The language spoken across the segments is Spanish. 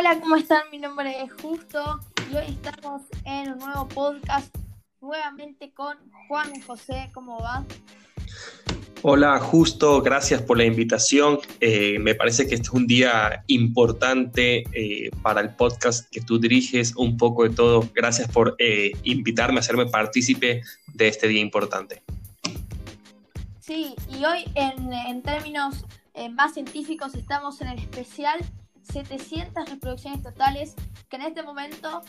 Hola, ¿cómo están? Mi nombre es Justo y hoy estamos en un nuevo podcast nuevamente con Juan José. ¿Cómo va? Hola, Justo, gracias por la invitación. Eh, me parece que este es un día importante eh, para el podcast que tú diriges, un poco de todo. Gracias por eh, invitarme a hacerme partícipe de este día importante. Sí, y hoy en, en términos más científicos estamos en el especial 700 reproducciones totales, que en este momento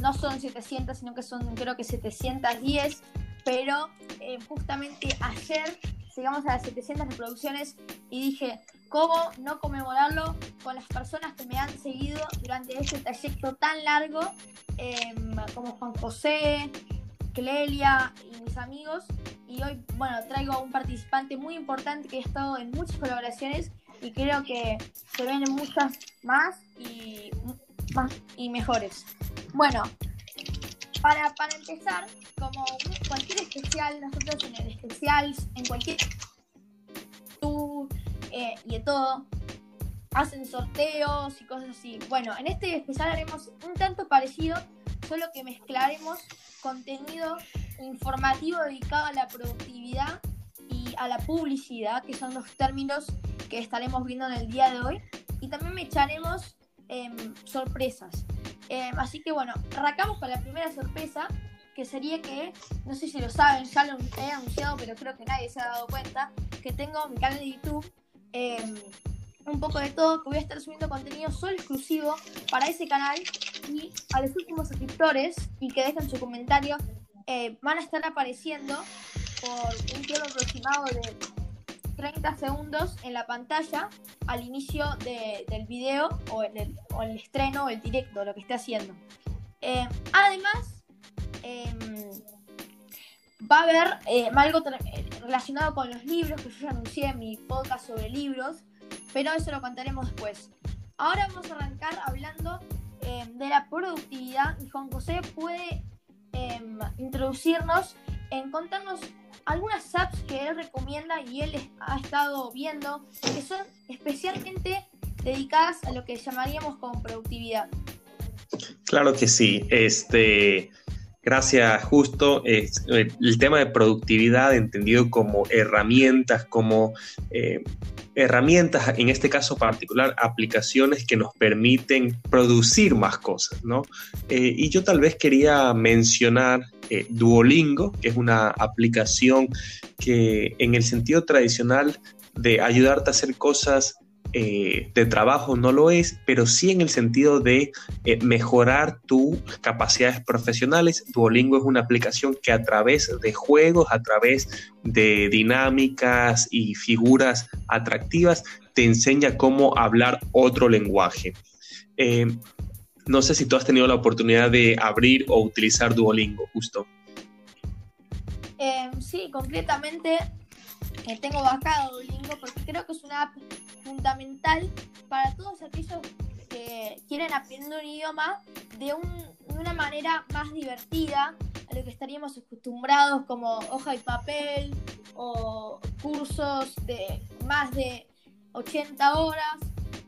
no son 700, sino que son creo que 710, pero justamente ayer llegamos a las 700 reproducciones y dije, ¿cómo no conmemorarlo con las personas que me han seguido durante este trayecto tan largo, em, como Juan José, Clelia y mis amigos? Y hoy, bueno, traigo a un participante muy importante que ha estado en muchas colaboraciones y creo que se ven muchas más y, más y mejores. Bueno, para, para empezar, como cualquier especial, nosotros en el especial, en cualquier tú eh, y de todo, hacen sorteos y cosas así. Bueno, en este especial haremos un tanto parecido, solo que mezclaremos contenido informativo dedicado a la productividad y a la publicidad, que son los términos que estaremos viendo en el día de hoy. Y también me echaremos em, sorpresas. Em, así que bueno, arrancamos con la primera sorpresa, que sería que, no sé si lo saben, ya lo he anunciado, pero creo que nadie se ha dado cuenta, que tengo mi canal de YouTube, em, un poco de todo, que voy a estar subiendo contenido solo exclusivo para ese canal y a los últimos suscriptores y que dejen su comentario, eh, van a estar apareciendo por un tiempo aproximado de 30 segundos en la pantalla al inicio del video o en el, estreno o el directo, lo que esté haciendo. Em, además, Em, va a haber eh, algo relacionado con los libros que yo ya anuncié en mi podcast sobre libros, pero eso lo contaremos después. Ahora vamos a arrancar hablando em, de la productividad y Juan José puede em, introducirnos en contarnos algunas apps que él recomienda y él ha estado viendo que son especialmente dedicadas a lo que llamaríamos como productividad. Claro que sí. Este, Gracias, justo. Eh, el tema de productividad entendido como herramientas, como eh, herramientas, en este caso particular, aplicaciones que nos permiten producir más cosas, ¿no? Eh, y yo tal vez quería mencionar Duolingo, que es una aplicación que en el sentido tradicional de ayudarte a hacer cosas eh, de trabajo no lo es, pero sí en el sentido de eh, mejorar tus capacidades profesionales. Duolingo es una aplicación que a través de juegos, a través de dinámicas y figuras atractivas, te enseña cómo hablar otro lenguaje. Eh, no sé si tú has tenido la oportunidad de abrir o utilizar Duolingo, justo. sí, concretamente tengo bajado Duolingo porque creo que es una app fundamental para todos aquellos que quieren aprender un idioma de, una manera más divertida a lo que estaríamos acostumbrados como hoja y papel o cursos de más de 80 horas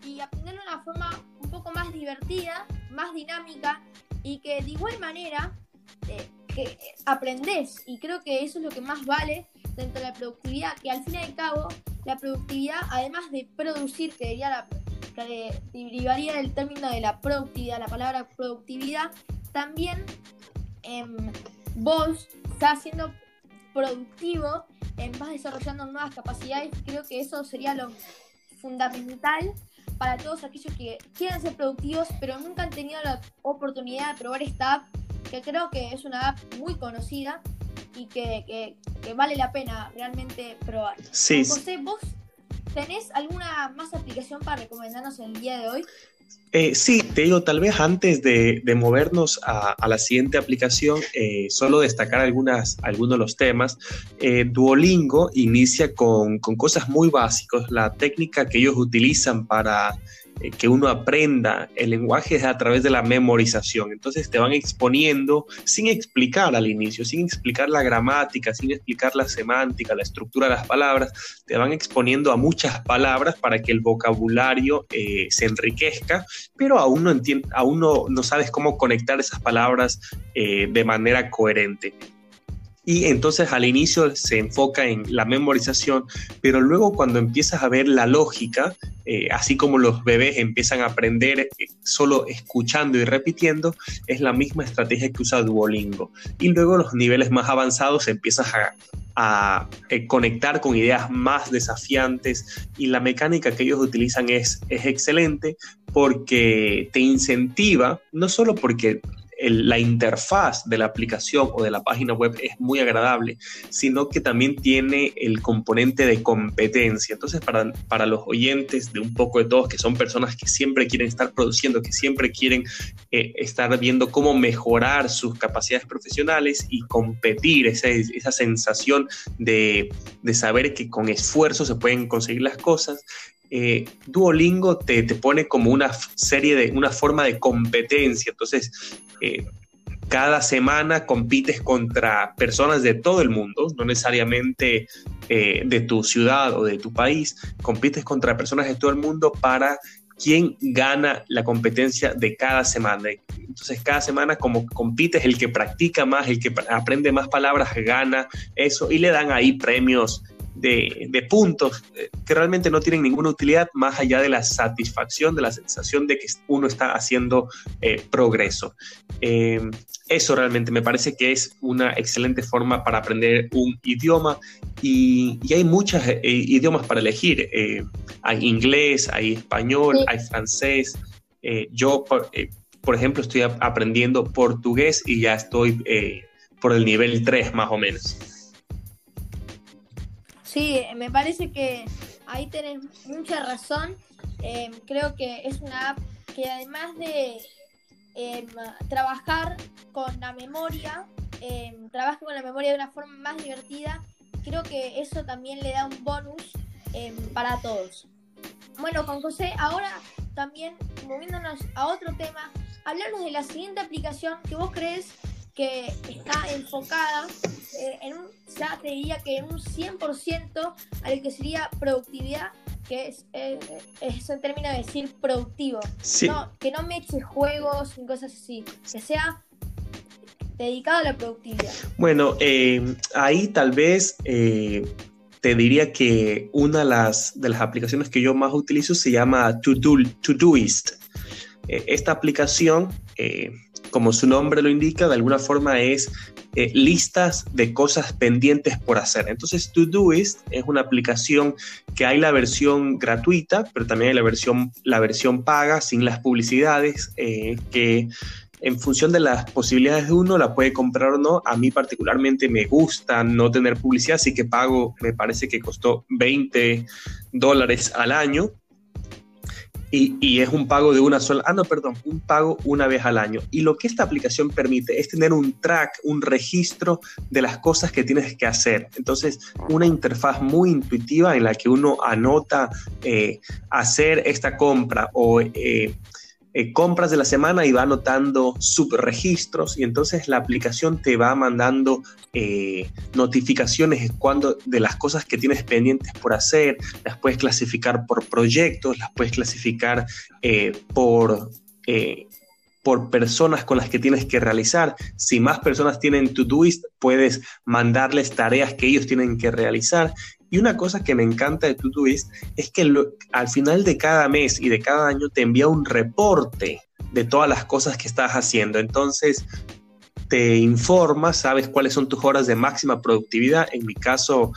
y aprender de una forma un poco más divertida, más dinámica y que de igual manera eh, que aprendes. Y creo que eso es lo que más vale dentro de la productividad, que al fin y al cabo la productividad, además de producir, que diría la, que derivaría del término de la productividad, la palabra productividad, también em, vos estás siendo productivo, vas desarrollando nuevas capacidades, creo que eso sería lo fundamental para todos aquellos que quieren ser productivos, pero nunca han tenido la oportunidad de probar esta app, que creo que es una app muy conocida y que, vale la pena realmente probar. Sí. José, ¿vos tenés alguna más aplicación para recomendarnos el día de hoy? Eh, sí, te digo, tal vez antes de, movernos a, la siguiente aplicación, eh, solo destacar algunas, algunos de los temas. Eh, Duolingo inicia con, con, cosas muy básicas. La técnica que ellos utilizan para eh, que uno aprenda el lenguaje es a través de la memorización. Entonces te van exponiendo sin explicar al inicio, sin explicar la gramática, sin explicar la semántica, la estructura de las palabras, te van exponiendo a muchas palabras para que el vocabulario eh, se enriquezca, pero aún no, aún no, sabes cómo conectar esas palabras eh, de manera coherente. Y entonces al inicio se enfoca en la memorización, pero luego cuando empiezas a ver la lógica, eh, así como los bebés empiezan a aprender eh, solo escuchando y repitiendo, es la misma estrategia que usa Duolingo. Y luego los niveles más avanzados empiezas a, a eh, conectar con ideas más desafiantes y la mecánica que ellos utilizan es, es excelente porque te incentiva, no solo porque la interfaz de la aplicación o de la página web es muy agradable, sino que también tiene el componente de competencia. Entonces, para, para los oyentes de un poco de todos, que son personas que siempre quieren estar produciendo, que siempre quieren eh, estar viendo cómo mejorar sus capacidades profesionales y competir, esa, esa sensación de, de saber que con esfuerzo se pueden conseguir las cosas, eh, Duolingo te, pone como una serie de, una forma de competencia. Entonces, eh, cada semana compites contra personas de todo el mundo, no necesariamente eh, de tu ciudad o de tu país, compites contra personas de todo el mundo para quién gana la competencia de cada semana. Entonces, cada semana como compites, el que practica más, el que aprende más palabras, gana eso y le dan ahí premios de, puntos eh, que realmente no tienen ninguna utilidad más allá de la satisfacción, de la sensación de que uno está haciendo eh, progreso. Eh, eso realmente me parece que es una excelente forma para aprender un idioma y, hay muchos idiomas para elegir. hay inglés, hay español, hay francés. yo, por, por, ejemplo, estoy aprendiendo portugués y ya estoy por el nivel 3 más o menos. Sí, me parece que ahí tenés mucha razón. Em, creo que es una app que además de em, trabajar con la memoria, em, trabaja con la memoria de una forma más divertida. Creo que eso también le da un bonus para todos. Bueno, Juan José, ahora también moviéndonos a otro tema, hablarnos de la siguiente aplicación que vos crees que está enfocada eh, en un, ya te diría que en un 100% al que sería productividad, que es, eh, es en términos de decir productivo. que no me eche juegos ni cosas así, que sea dedicado a la productividad. Bueno, eh, ahí tal vez te diría que una de las, de las aplicaciones que yo más utilizo se llama Todoist. esta aplicación como su nombre lo indica, de alguna forma es eh, listas de cosas pendientes por hacer. Entonces, Todoist es una aplicación que hay la versión gratuita, pero también hay la versión, la versión paga, sin las publicidades, eh, que en función de las posibilidades de uno la puede comprar o no. A mí particularmente me gusta no tener publicidad, así que pago, me parece que costó 20 dólares al año y, es un pago de una sola, ah, no, perdón, un pago una vez al año. Y lo que esta aplicación permite es tener un track, un registro de las cosas que tienes que hacer. Entonces, una interfaz muy intuitiva en la que uno anota eh, hacer esta compra o eh, eh, compras de la semana y va anotando subregistros y entonces la aplicación te va mandando eh, notificaciones cuando, de las cosas que tienes pendientes por hacer, las puedes clasificar por proyectos, las puedes clasificar eh, por por personas con las que tienes que realizar. Si más personas tienen Todoist, puedes mandarles tareas que ellos tienen que realizar. Y una cosa que me encanta de Todoist es que al final de cada mes y de cada año te envía un reporte de todas las cosas que estás haciendo. Entonces, te informa, sabes cuáles son tus horas de máxima productividad. En mi caso,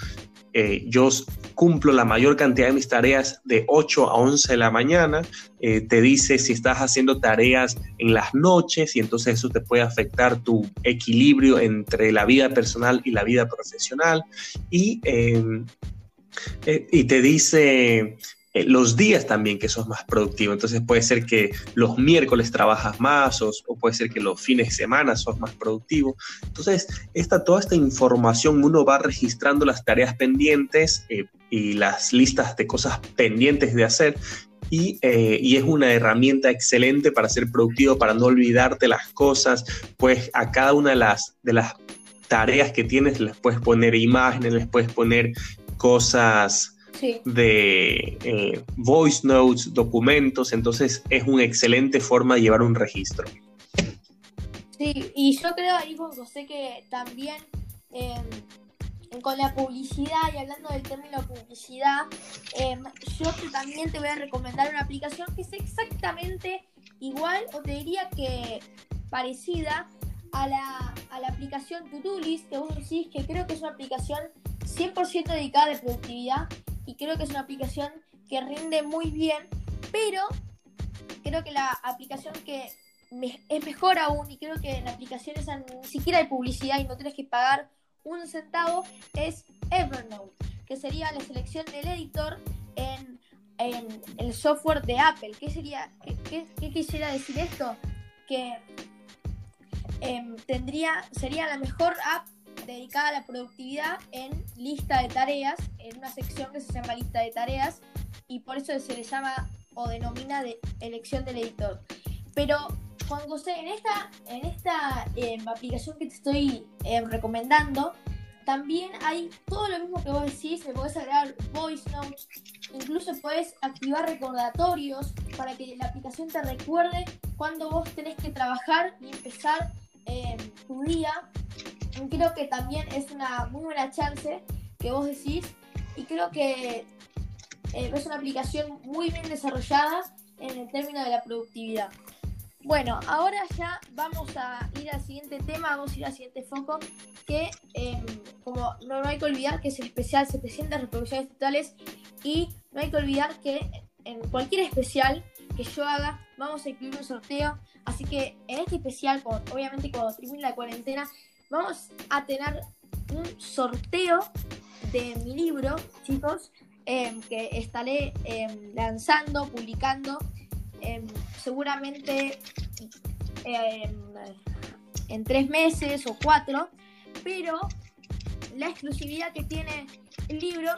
eh, yo cumplo la mayor cantidad de mis tareas de 8 a 11 de la mañana, eh, te dice si estás haciendo tareas en las noches y entonces eso te puede afectar tu equilibrio entre la vida personal y la vida profesional. Y, eh, y te dice eh, los días también que sos más productivo. Entonces puede ser que los miércoles trabajas más o, puede ser que los fines de semana sos más productivo. Entonces, esta, toda esta información uno va registrando las tareas pendientes eh, y las listas de cosas pendientes de hacer eh, y, es una herramienta excelente para ser productivo, para no olvidarte las cosas, pues a cada una de las, de las tareas que tienes les puedes poner imágenes, les puedes poner cosas de eh, voice notes, documentos, entonces es una excelente forma de llevar un registro. Sí, y yo creo ahí, José, que también em, con la publicidad y hablando del término publicidad, em, yo también te voy a recomendar una aplicación que es exactamente igual o te diría que parecida a la, a la aplicación List que vos decís que creo que es una aplicación 100% dedicada a la productividad y creo que es una aplicación que rinde muy bien, pero creo que la aplicación que es mejor aún y creo que en esa ni siquiera hay publicidad y no tienes que pagar un centavo es Evernote, que sería la selección del editor en, el software de Apple. ¿Qué, sería, qué, quisiera decir esto? Que em, tendría, sería la mejor app dedicada a la productividad en lista de tareas, en una sección que se llama lista de tareas, y por eso se le llama o denomina de elección del editor. Pero Juan José, en esta, en esta em, aplicación que te estoy em, recomendando, también hay todo lo mismo que vos decís, le podés agregar voice notes, incluso podés activar recordatorios para que la aplicación te recuerde cuando vos tenés que trabajar y empezar em, tu día. Creo que también es una muy buena chance que vos decís y creo que eh, es una aplicación muy bien desarrollada en el término de la productividad. Bueno, ahora ya vamos a ir al siguiente tema, vamos a ir al siguiente foco, que em, como no, hay que olvidar que es el especial 700 reproducciones totales y no hay que olvidar que en cualquier especial que yo haga vamos a incluir un sorteo, así que en este especial, obviamente cuando termine la cuarentena, vamos a tener un sorteo de mi libro, chicos, em, que estaré em, lanzando, publicando seguramente en tres meses o cuatro, pero la exclusividad que tiene el libro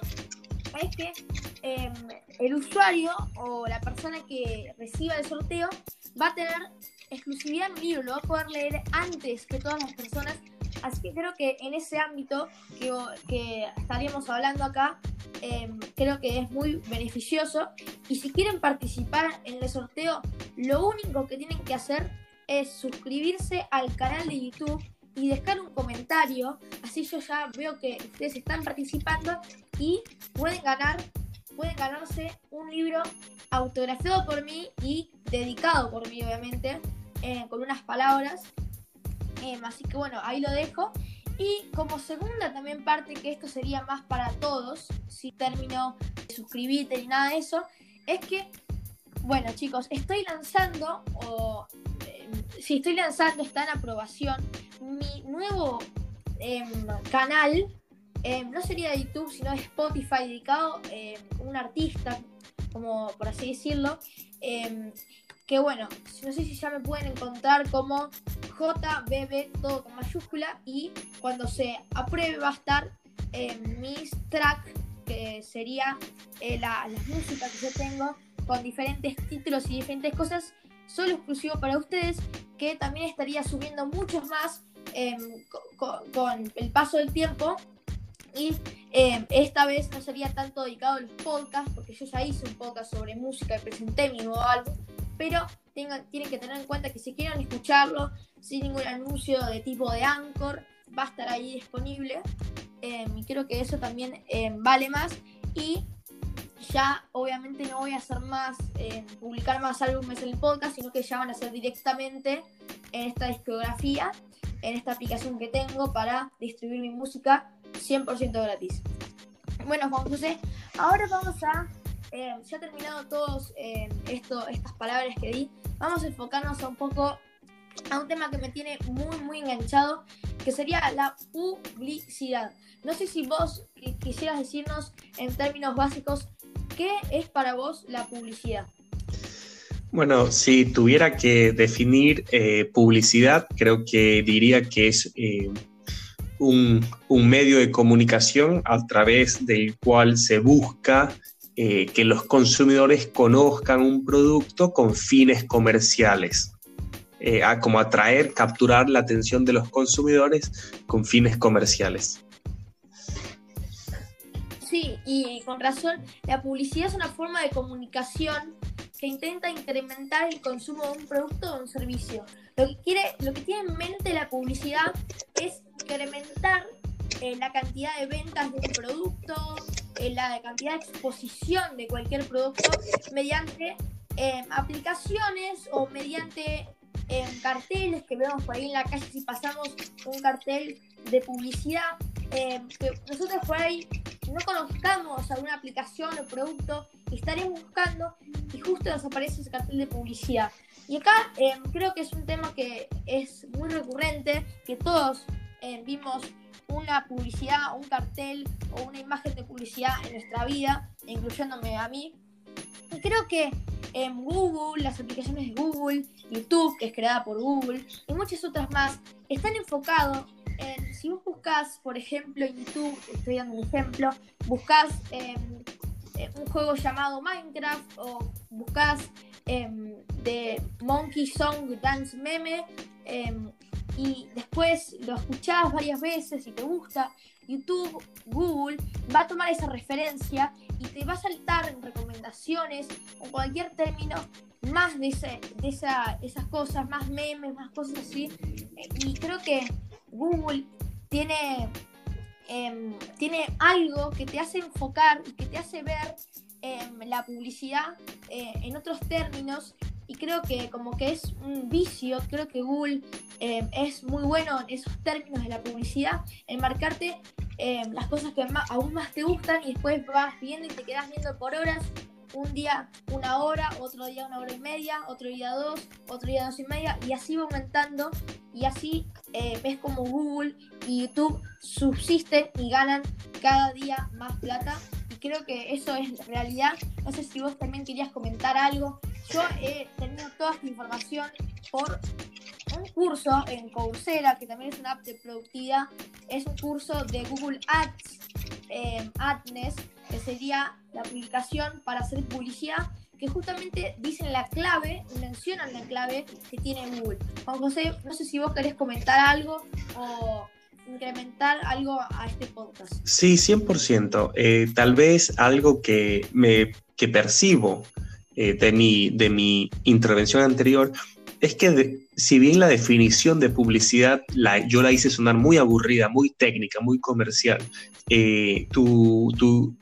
es que em, el usuario o la persona que reciba el sorteo va a tener exclusividad en el libro, lo va a poder leer antes que todas las personas. Así que creo que en ese ámbito que, que estaríamos hablando acá, Em, creo que es muy beneficioso. Y si quieren participar en el sorteo, lo único que tienen que hacer es suscribirse al canal de YouTube y dejar un comentario. Así yo ya veo que ustedes están participando y pueden ganar, pueden ganarse un libro autografiado por mí y dedicado por mí, obviamente, eh, con unas palabras. Em, así que bueno, ahí lo dejo. Y como segunda también parte, que esto sería más para todos, si término de suscribirte ni nada de eso, es que, bueno chicos, estoy lanzando, o eh, si estoy lanzando, está en aprobación, mi nuevo em, canal, em, no sería de YouTube, sino de Spotify, dedicado em, un artista, como por así decirlo, que bueno, no sé si ya me pueden encontrar como JBB, todo con mayúscula, y cuando se apruebe va a estar mis tracks, que sería eh, la, las músicas que yo tengo con diferentes títulos y diferentes cosas, solo exclusivo para ustedes, que también estaría subiendo muchos más em, con, el paso del tiempo. Y em, esta vez no sería tanto dedicado a los podcasts, porque yo ya hice un podcast sobre música y presenté mi nuevo álbum pero tengan, tienen que tener en cuenta que si quieren escucharlo sin ningún anuncio de tipo de Anchor, va a estar ahí disponible. Em, y creo que eso también em, vale más. Y ya obviamente no voy a hacer más, publicar más álbumes en el podcast, sino que ya van a ser directamente en esta discografía, en esta aplicación que tengo para distribuir mi música 100% gratis. Bueno, Juan José, ahora vamos a eh, ya terminado todos eh, estas palabras que di, vamos a enfocarnos un poco a un tema que me tiene muy, muy enganchado, que sería la publicidad. No sé si vos quisieras decirnos en términos básicos qué es para vos la publicidad. Bueno, si tuviera que definir eh, publicidad, creo que diría que es un, medio de comunicación a través del cual se busca eh, que los consumidores conozcan un producto con fines comerciales. Eh, a como atraer, capturar la atención de los consumidores con fines comerciales. Sí, y con razón, la publicidad es una forma de comunicación que intenta incrementar el consumo de un producto o un servicio. Lo que, quiere, lo que tiene en mente la publicidad es incrementar eh, la cantidad de ventas de un producto, eh, la cantidad de exposición de cualquier producto mediante aplicaciones o mediante en carteles que vemos por ahí en la calle si pasamos un cartel de publicidad, eh, que nosotros por ahí no conozcamos alguna aplicación o producto y estaremos buscando y justo nos aparece ese cartel de publicidad. Y acá creo que es un tema que es muy recurrente, que todos eh, vimos una publicidad, un cartel o una imagen de publicidad en nuestra vida, incluyéndome a mí. Y creo que en Google, las aplicaciones de Google, YouTube, que es creada por Google, y muchas otras más, están enfocados en, si vos buscas, por ejemplo, en YouTube, estoy dando un ejemplo, buscas un juego llamado Minecraft o buscas de Monkey Song Dance Meme em, y después lo escuchás varias veces y te gusta, YouTube, Google va a tomar esa referencia y te va a saltar en recomendaciones o cualquier término más de, ese, de esa, esas cosas, más memes, más cosas así. Y creo que Google tiene, em, tiene algo que te hace enfocar y que te hace ver em, la publicidad eh, en otros términos y creo que como que es un vicio, creo que Google em, es muy bueno en esos términos de la publicidad, en marcarte las cosas que aún más te gustan y después vas viendo y te quedas viendo por horas un día una hora, otro día una hora y media, otro día dos, otro día dos y media, y así va aumentando, y así eh, ves como Google y YouTube subsisten y ganan cada día más plata. Y creo que eso es realidad. No sé si vos también querías comentar algo. Yo he tenido toda esta información por un curso en Coursera, que también es una app de productividad. Es un curso de Google Ads, eh, Adness, que sería la aplicación para hacer publicidad, que justamente dicen la clave, mencionan la clave que tiene Google. Juan José, no sé si vos querés comentar algo o incrementar algo a este podcast. Sí, 100%. Eh, tal vez algo que, me, que percibo eh, de, mi, de mi intervención anterior es que si bien la definición de publicidad la, yo la hice sonar muy aburrida, muy técnica, muy comercial, eh, tu,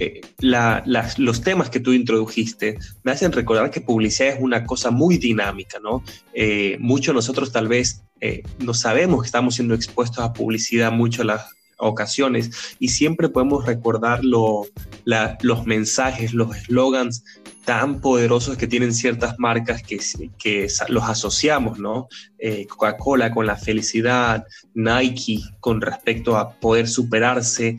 eh, los temas que tú introdujiste me hacen recordar que publicidad es una cosa muy dinámica, ¿no? Eh, muchos nosotros tal vez eh, no sabemos que estamos siendo expuestos a publicidad mucho las ocasiones y siempre podemos recordar los mensajes, los eslogans tan poderosos que tienen ciertas marcas que, que los asociamos, ¿no? Coca-Cola con la felicidad, Nike con respecto a poder superarse,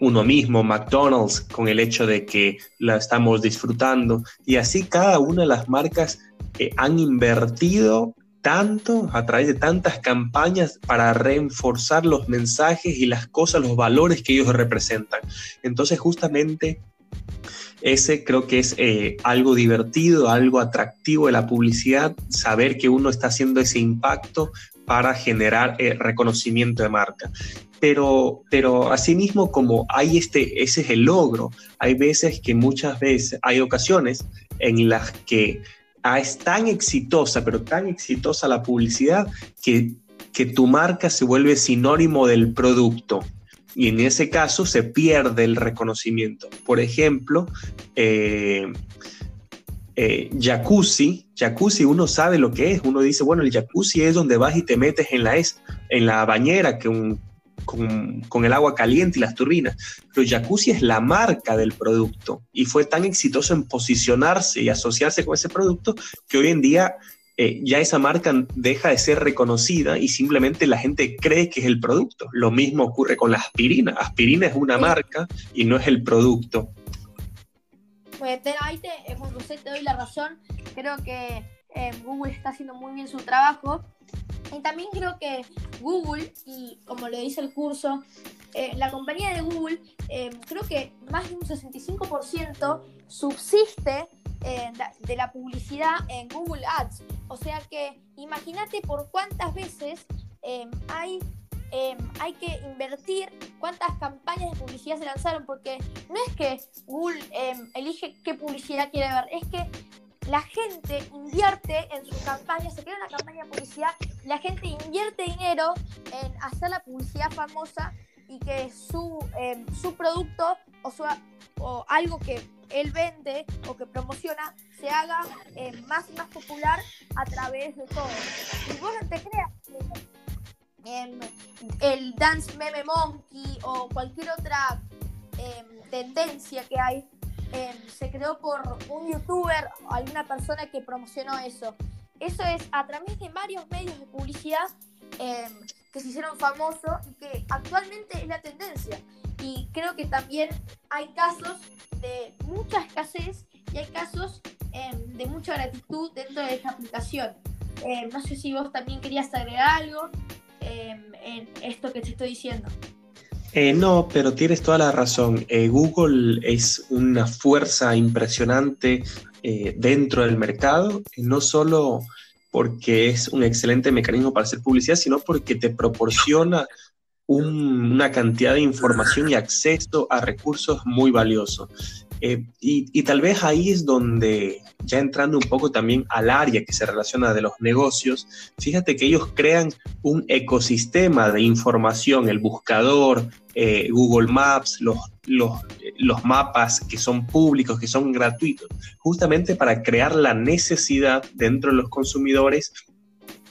uno mismo, McDonald's, con el hecho de que la estamos disfrutando. Y así cada una de las marcas eh, han invertido tanto a través de tantas campañas para reforzar los mensajes y las cosas, los valores que ellos representan. Entonces justamente ese creo que es eh, algo divertido, algo atractivo de la publicidad, saber que uno está haciendo ese impacto para generar eh, reconocimiento de marca pero, pero asimismo como hay este, ese es el logro, hay veces que muchas veces, hay ocasiones en las que es tan exitosa, pero tan exitosa la publicidad que, que tu marca se vuelve sinónimo del producto y en ese caso se pierde el reconocimiento. Por ejemplo, eh, eh, jacuzzi, jacuzzi uno sabe lo que es, uno dice, bueno, el jacuzzi es donde vas y te metes en la, es, en la bañera, que un, con, el agua caliente y las turbinas. Pero Jacuzzi es la marca del producto y fue tan exitoso en posicionarse y asociarse con ese producto que hoy en día eh, ya esa marca deja de ser reconocida y simplemente la gente cree que es el producto. Lo mismo ocurre con la aspirina. Aspirina es una marca y no es el producto. Pues ahí te, eh, te doy la razón. Creo que eh, Google está haciendo muy bien su trabajo Y también creo que Google, y como lo dice el curso, eh, la compañía de Google, eh, creo que más de un 65% subsiste eh, de la publicidad en Google Ads. O sea que imagínate por cuántas veces hay, hay que invertir, cuántas campañas de publicidad se lanzaron, porque no es que Google elige qué publicidad quiere ver, es que la gente invierte en sus campañas, se crea una campaña de publicidad, la gente invierte dinero en hacer la publicidad famosa y que su, em, su producto o, su, o algo que él vende o que promociona se haga em, más y más popular a través de todo. Y vos no te creas em, el Dance Meme Monkey o cualquier otra tendencia que hay se creó por un youtuber o alguna persona que promocionó eso. Eso es a través de varios medios de publicidad em, que se hicieron famosos y que actualmente es la tendencia. Y creo que también hay casos de mucha escasez y hay casos em, de mucha gratitud dentro de esta aplicación. No sé si vos también querías agregar algo en esto que te estoy diciendo. Eh, no, pero tienes toda la razón. Eh, Google es una fuerza impresionante eh, dentro del mercado, no solo porque es un excelente mecanismo para hacer publicidad, sino porque te proporciona una cantidad de información y acceso a recursos muy valiosos. Eh, y, tal vez ahí es donde, ya entrando un poco también al área que se relaciona de los negocios, fíjate que ellos crean un ecosistema de información, el buscador, eh, Google Maps, los, los, los mapas que son públicos, que son gratuitos, justamente para crear la necesidad dentro de los consumidores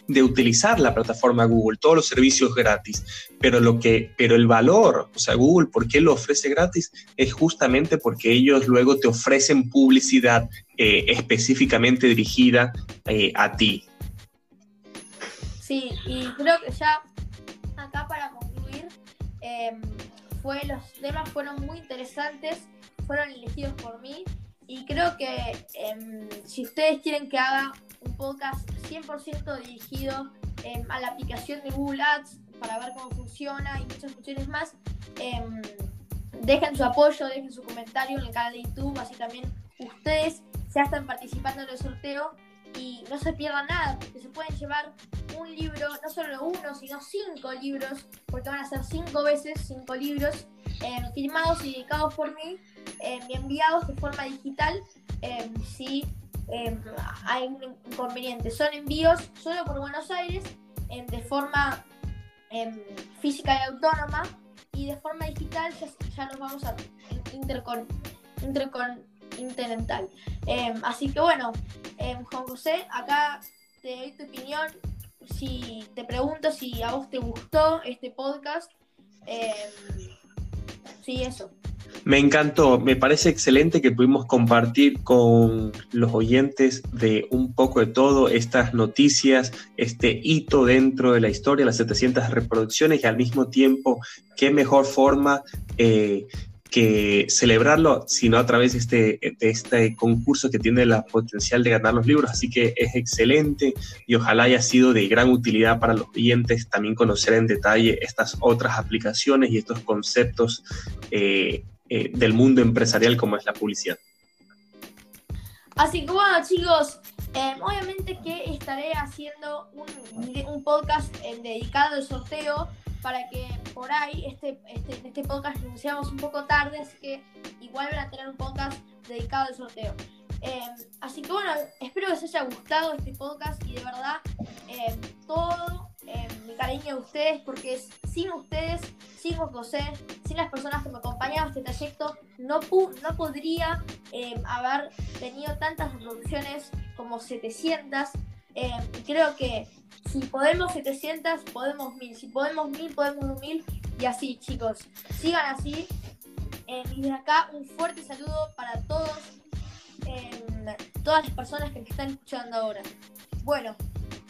de utilizar la plataforma Google, todos los servicios gratis, pero lo que, pero el valor, o sea, Google, ¿por qué lo ofrece gratis? Es justamente porque ellos luego te ofrecen publicidad eh, específicamente dirigida eh, a ti. Sí, y creo que ya acá para em, fue, los temas fueron muy interesantes, fueron elegidos por mí y creo que em, si ustedes quieren que haga un podcast 100% dirigido em, a la aplicación de Google Ads para ver cómo funciona y muchas funciones más. Dejen su apoyo, dejen su comentario en el canal de YouTube, así también ustedes ya están participando en el sorteo y no se pierdan nada, porque se pueden llevar un libro, no solo uno, sino cinco libros, porque van a ser cinco veces cinco libros em, firmados y dedicados por mí y enviados de forma digital. si Em, hay un inconveniente. Son envíos solo por Buenos Aires em, de forma em, física y autónoma y de forma digital ya, nos vamos a intercon, intercontinental. así que bueno, Juan José, acá te doy tu opinión. Si te pregunto si a vos te gustó este podcast. sí, eso. Me encantó, me parece excelente que pudimos compartir con los oyentes de un poco de todo estas noticias, este hito dentro de la historia, las 700 reproducciones y al mismo tiempo, qué mejor forma eh, que celebrarlo, sino a través de este, de este concurso que tiene la potencial de ganar los libros. Así que es excelente y ojalá haya sido de gran utilidad para los oyentes también conocer en detalle estas otras aplicaciones y estos conceptos eh, eh, del mundo empresarial como es la publicidad. Así que bueno chicos, em, obviamente que estaré haciendo un, un podcast eh, dedicado al sorteo para que por ahí este, este, este podcast lo anunciamos un poco tarde, así que igual van a tener un podcast dedicado al sorteo. Em, así que bueno, espero que os haya gustado este podcast y de verdad em, todo mi cariño a ustedes porque sin ustedes, sin José, sin las personas que me acompañaban en este trayecto, no, no podría em, haber tenido tantas reproducciones como 700. Em, y creo que si podemos 700, podemos 1000. Si podemos 1000, podemos 1000. Y así, chicos. Sigan así. Em, y desde acá un fuerte saludo para todos, todas las personas que me están escuchando ahora. Bueno,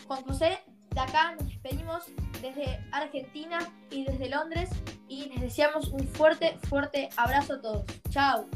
Juan José, de acá nos despedimos desde Argentina y desde Londres y les deseamos un fuerte, fuerte abrazo a todos. Chao.